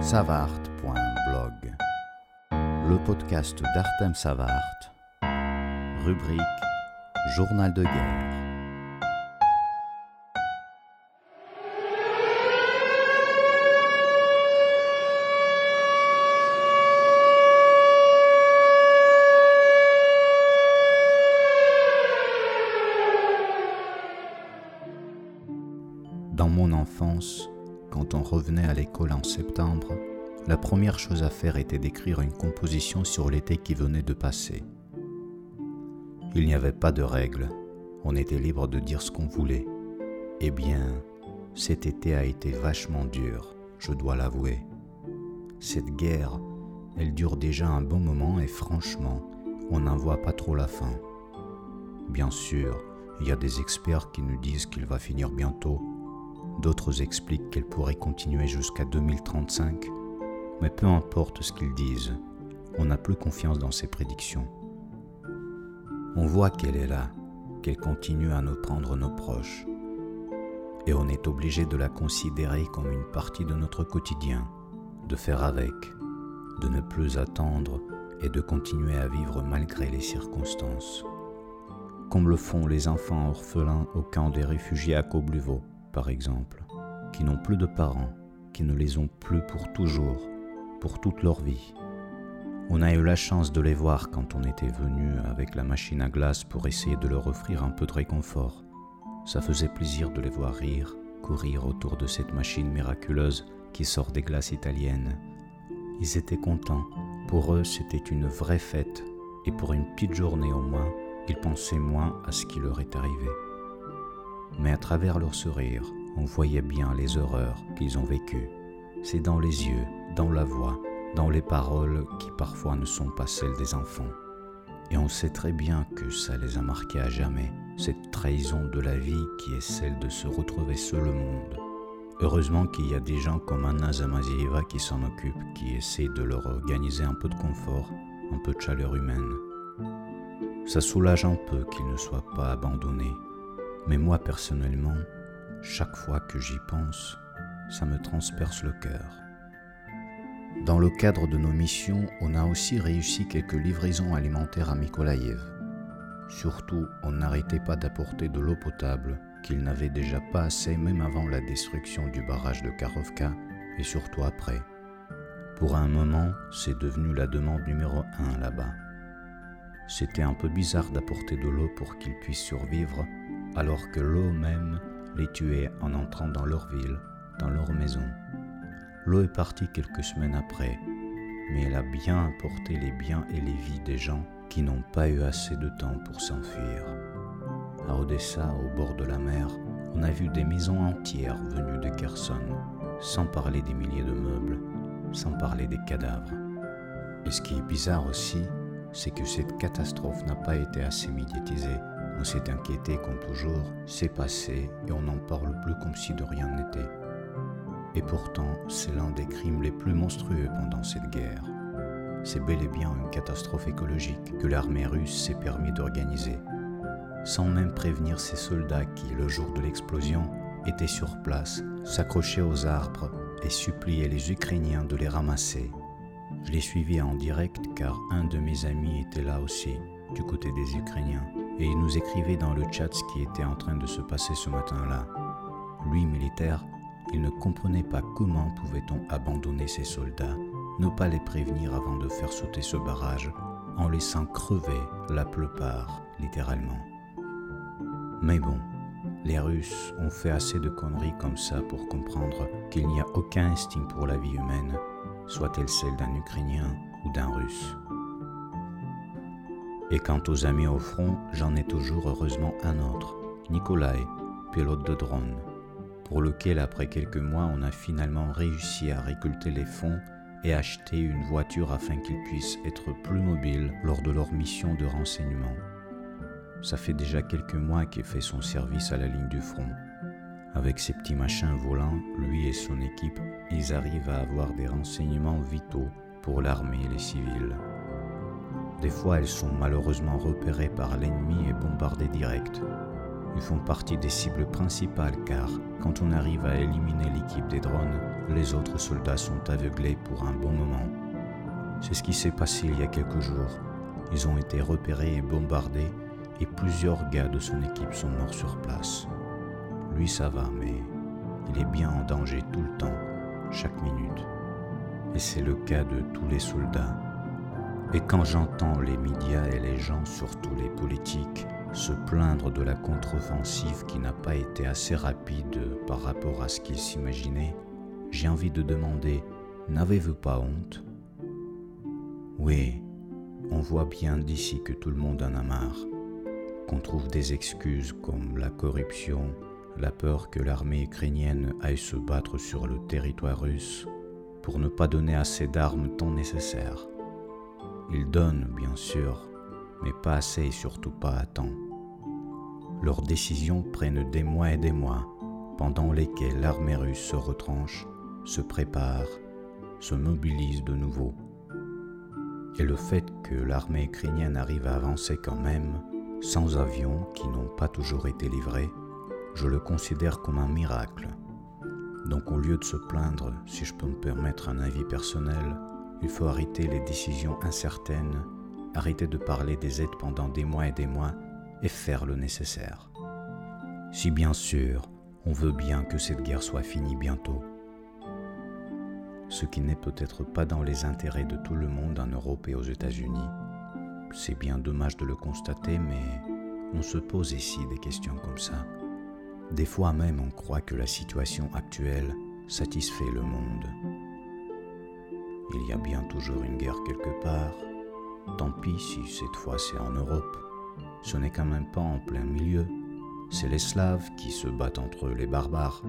savart.blog, le podcast d'Artem Savart, rubrique Journal de guerre. Dans mon enfance, quand on revenait à l'école en septembre, la première chose à faire était d'écrire une composition sur l'été qui venait de passer. Il n'y avait pas de règles, on était libre de dire ce qu'on voulait. Eh bien, cet été a été vachement dur, je dois l'avouer. Cette guerre, elle dure déjà un bon moment et franchement, on n'en voit pas trop la fin. Bien sûr, il y a des experts qui nous disent qu'il va finir bientôt D'autres expliquent qu'elle pourrait continuer jusqu'à 2035, mais peu importe ce qu'ils disent, on n'a plus confiance dans ces prédictions. On voit qu'elle est là, qu'elle continue à nous prendre nos proches, et on est obligé de la considérer comme une partie de notre quotidien, de faire avec, de ne plus attendre et de continuer à vivre malgré les circonstances, comme le font les enfants orphelins au camp des réfugiés à Kobluvo par exemple, qui n'ont plus de parents, qui ne les ont plus pour toujours, pour toute leur vie. On a eu la chance de les voir quand on était venu avec la machine à glace pour essayer de leur offrir un peu de réconfort. Ça faisait plaisir de les voir rire, courir autour de cette machine miraculeuse qui sort des glaces italiennes. Ils étaient contents. Pour eux, c'était une vraie fête. Et pour une petite journée au moins, ils pensaient moins à ce qui leur est arrivé mais à travers leur sourire, on voyait bien les horreurs qu'ils ont vécues. C'est dans les yeux, dans la voix, dans les paroles qui parfois ne sont pas celles des enfants. Et on sait très bien que ça les a marqués à jamais, cette trahison de la vie qui est celle de se retrouver seul au monde. Heureusement qu'il y a des gens comme Anna Zamazieva qui s'en occupent, qui essaient de leur organiser un peu de confort, un peu de chaleur humaine. Ça soulage un peu qu'ils ne soient pas abandonnés, mais moi personnellement, chaque fois que j'y pense, ça me transperce le cœur. Dans le cadre de nos missions, on a aussi réussi quelques livraisons alimentaires à Mykolaïev. Surtout, on n'arrêtait pas d'apporter de l'eau potable, qu'il n'avait déjà pas assez même avant la destruction du barrage de Karovka, et surtout après. Pour un moment, c'est devenu la demande numéro un là-bas. C'était un peu bizarre d'apporter de l'eau pour qu'ils puissent survivre alors que l'eau même les tuait en entrant dans leur ville, dans leur maison. L'eau est partie quelques semaines après, mais elle a bien apporté les biens et les vies des gens qui n'ont pas eu assez de temps pour s'enfuir. À Odessa, au bord de la mer, on a vu des maisons entières venues de Kherson, sans parler des milliers de meubles, sans parler des cadavres. Et ce qui est bizarre aussi, c'est que cette catastrophe n'a pas été assez médiatisée on s'est inquiété comme toujours, c'est passé et on n'en parle plus comme si de rien n'était. Et pourtant, c'est l'un des crimes les plus monstrueux pendant cette guerre. C'est bel et bien une catastrophe écologique que l'armée russe s'est permis d'organiser, sans même prévenir ses soldats qui, le jour de l'explosion, étaient sur place, s'accrochaient aux arbres et suppliaient les Ukrainiens de les ramasser. Je l'ai suivi en direct car un de mes amis était là aussi, du côté des Ukrainiens et il nous écrivait dans le chat ce qui était en train de se passer ce matin-là. Lui, militaire, il ne comprenait pas comment pouvait-on abandonner ses soldats, ne pas les prévenir avant de faire sauter ce barrage, en laissant crever la plupart, littéralement. Mais bon, les Russes ont fait assez de conneries comme ça pour comprendre qu'il n'y a aucun instinct pour la vie humaine, soit-elle celle d'un Ukrainien ou d'un Russe. Et quant aux amis au front, j'en ai toujours heureusement un autre, Nikolai, pilote de drone, pour lequel après quelques mois on a finalement réussi à récolter les fonds et acheter une voiture afin qu'il puisse être plus mobile lors de leur mission de renseignement. Ça fait déjà quelques mois qu'il fait son service à la ligne du front. Avec ses petits machins volants, lui et son équipe, ils arrivent à avoir des renseignements vitaux pour l'armée et les civils. Des fois, elles sont malheureusement repérées par l'ennemi et bombardées direct. Ils font partie des cibles principales car quand on arrive à éliminer l'équipe des drones, les autres soldats sont aveuglés pour un bon moment. C'est ce qui s'est passé il y a quelques jours. Ils ont été repérés et bombardés et plusieurs gars de son équipe sont morts sur place. Lui ça va, mais il est bien en danger tout le temps, chaque minute. Et c'est le cas de tous les soldats. Et quand j'entends les médias et les gens, surtout les politiques, se plaindre de la contre-offensive qui n'a pas été assez rapide par rapport à ce qu'ils s'imaginaient, j'ai envie de demander, n'avez-vous pas honte? Oui, on voit bien d'ici que tout le monde en a marre, qu'on trouve des excuses comme la corruption, la peur que l'armée ukrainienne aille se battre sur le territoire russe pour ne pas donner assez d'armes tant nécessaires. Ils donnent, bien sûr, mais pas assez et surtout pas à temps. Leurs décisions prennent des mois et des mois, pendant lesquels l'armée russe se retranche, se prépare, se mobilise de nouveau. Et le fait que l'armée ukrainienne arrive à avancer quand même, sans avions qui n'ont pas toujours été livrés, je le considère comme un miracle. Donc au lieu de se plaindre, si je peux me permettre un avis personnel, il faut arrêter les décisions incertaines, arrêter de parler des aides pendant des mois et des mois et faire le nécessaire. Si bien sûr, on veut bien que cette guerre soit finie bientôt. Ce qui n'est peut-être pas dans les intérêts de tout le monde en Europe et aux États-Unis. C'est bien dommage de le constater, mais on se pose ici des questions comme ça. Des fois même on croit que la situation actuelle satisfait le monde. Il y a bien toujours une guerre quelque part. Tant pis si cette fois c'est en Europe. Ce n'est quand même pas en plein milieu. C'est les Slaves qui se battent entre les barbares.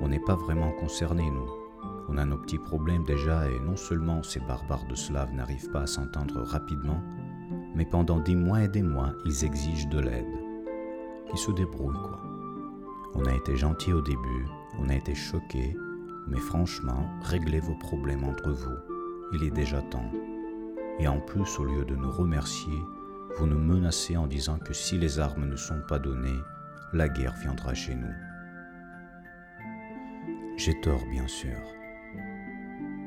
On n'est pas vraiment concernés, nous. On a nos petits problèmes déjà et non seulement ces barbares de Slaves n'arrivent pas à s'entendre rapidement, mais pendant des mois et des mois, ils exigent de l'aide. Qui se débrouillent, quoi. On a été gentil au début, on a été choqué, mais franchement, réglez vos problèmes entre vous. Il est déjà temps. Et en plus, au lieu de nous remercier, vous nous menacez en disant que si les armes ne sont pas données, la guerre viendra chez nous. J'ai tort, bien sûr.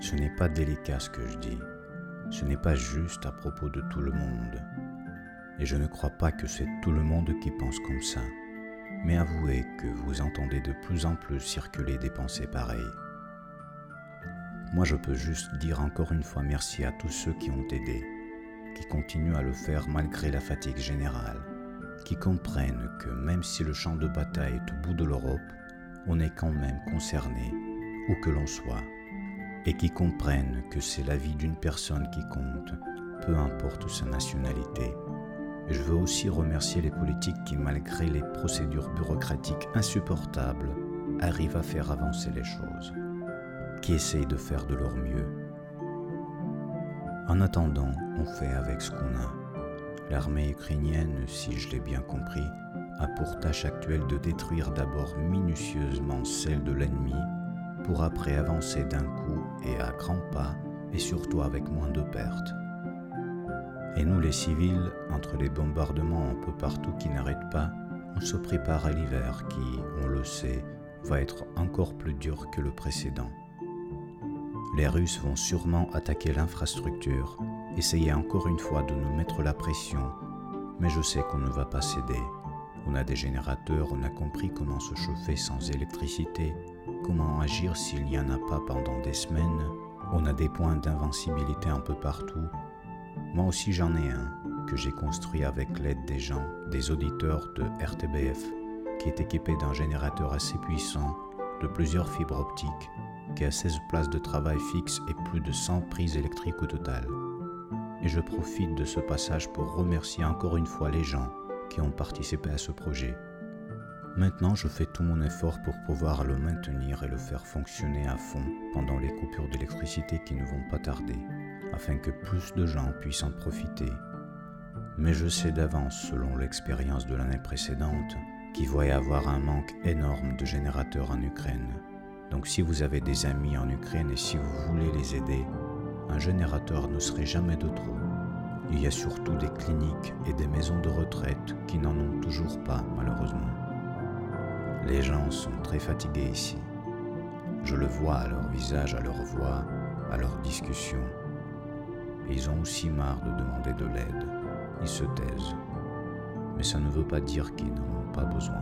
Ce n'est pas délicat ce que je dis. Ce n'est pas juste à propos de tout le monde. Et je ne crois pas que c'est tout le monde qui pense comme ça. Mais avouez que vous entendez de plus en plus circuler des pensées pareilles. Moi, je peux juste dire encore une fois merci à tous ceux qui ont aidé, qui continuent à le faire malgré la fatigue générale, qui comprennent que même si le champ de bataille est au bout de l'Europe, on est quand même concerné, où que l'on soit, et qui comprennent que c'est la vie d'une personne qui compte, peu importe sa nationalité. je veux aussi remercier les politiques qui, malgré les procédures bureaucratiques insupportables, arrivent à faire avancer les choses qui essayent de faire de leur mieux. En attendant, on fait avec ce qu'on a. L'armée ukrainienne, si je l'ai bien compris, a pour tâche actuelle de détruire d'abord minutieusement celle de l'ennemi, pour après avancer d'un coup et à grands pas, et surtout avec moins de pertes. Et nous les civils, entre les bombardements un peu partout qui n'arrêtent pas, on se prépare à l'hiver qui, on le sait, va être encore plus dur que le précédent. Les Russes vont sûrement attaquer l'infrastructure, essayer encore une fois de nous mettre la pression, mais je sais qu'on ne va pas céder. On a des générateurs, on a compris comment se chauffer sans électricité, comment agir s'il n'y en a pas pendant des semaines, on a des points d'invincibilité un peu partout. Moi aussi j'en ai un, que j'ai construit avec l'aide des gens, des auditeurs de RTBF, qui est équipé d'un générateur assez puissant, de plusieurs fibres optiques, qui a 16 places de travail fixes et plus de 100 prises électriques au total. Et je profite de ce passage pour remercier encore une fois les gens qui ont participé à ce projet. Maintenant, je fais tout mon effort pour pouvoir le maintenir et le faire fonctionner à fond pendant les coupures d'électricité qui ne vont pas tarder, afin que plus de gens puissent en profiter. Mais je sais d'avance, selon l'expérience de l'année précédente, qu'il va y avoir un manque énorme de générateurs en Ukraine donc si vous avez des amis en Ukraine et si vous voulez les aider, un générateur ne serait jamais de trop. Il y a surtout des cliniques et des maisons de retraite qui n'en ont toujours pas, malheureusement. Les gens sont très fatigués ici. Je le vois à leur visage, à leur voix, à leur discussion. Ils ont aussi marre de demander de l'aide. Ils se taisent. Mais ça ne veut pas dire qu'ils n'en ont pas besoin.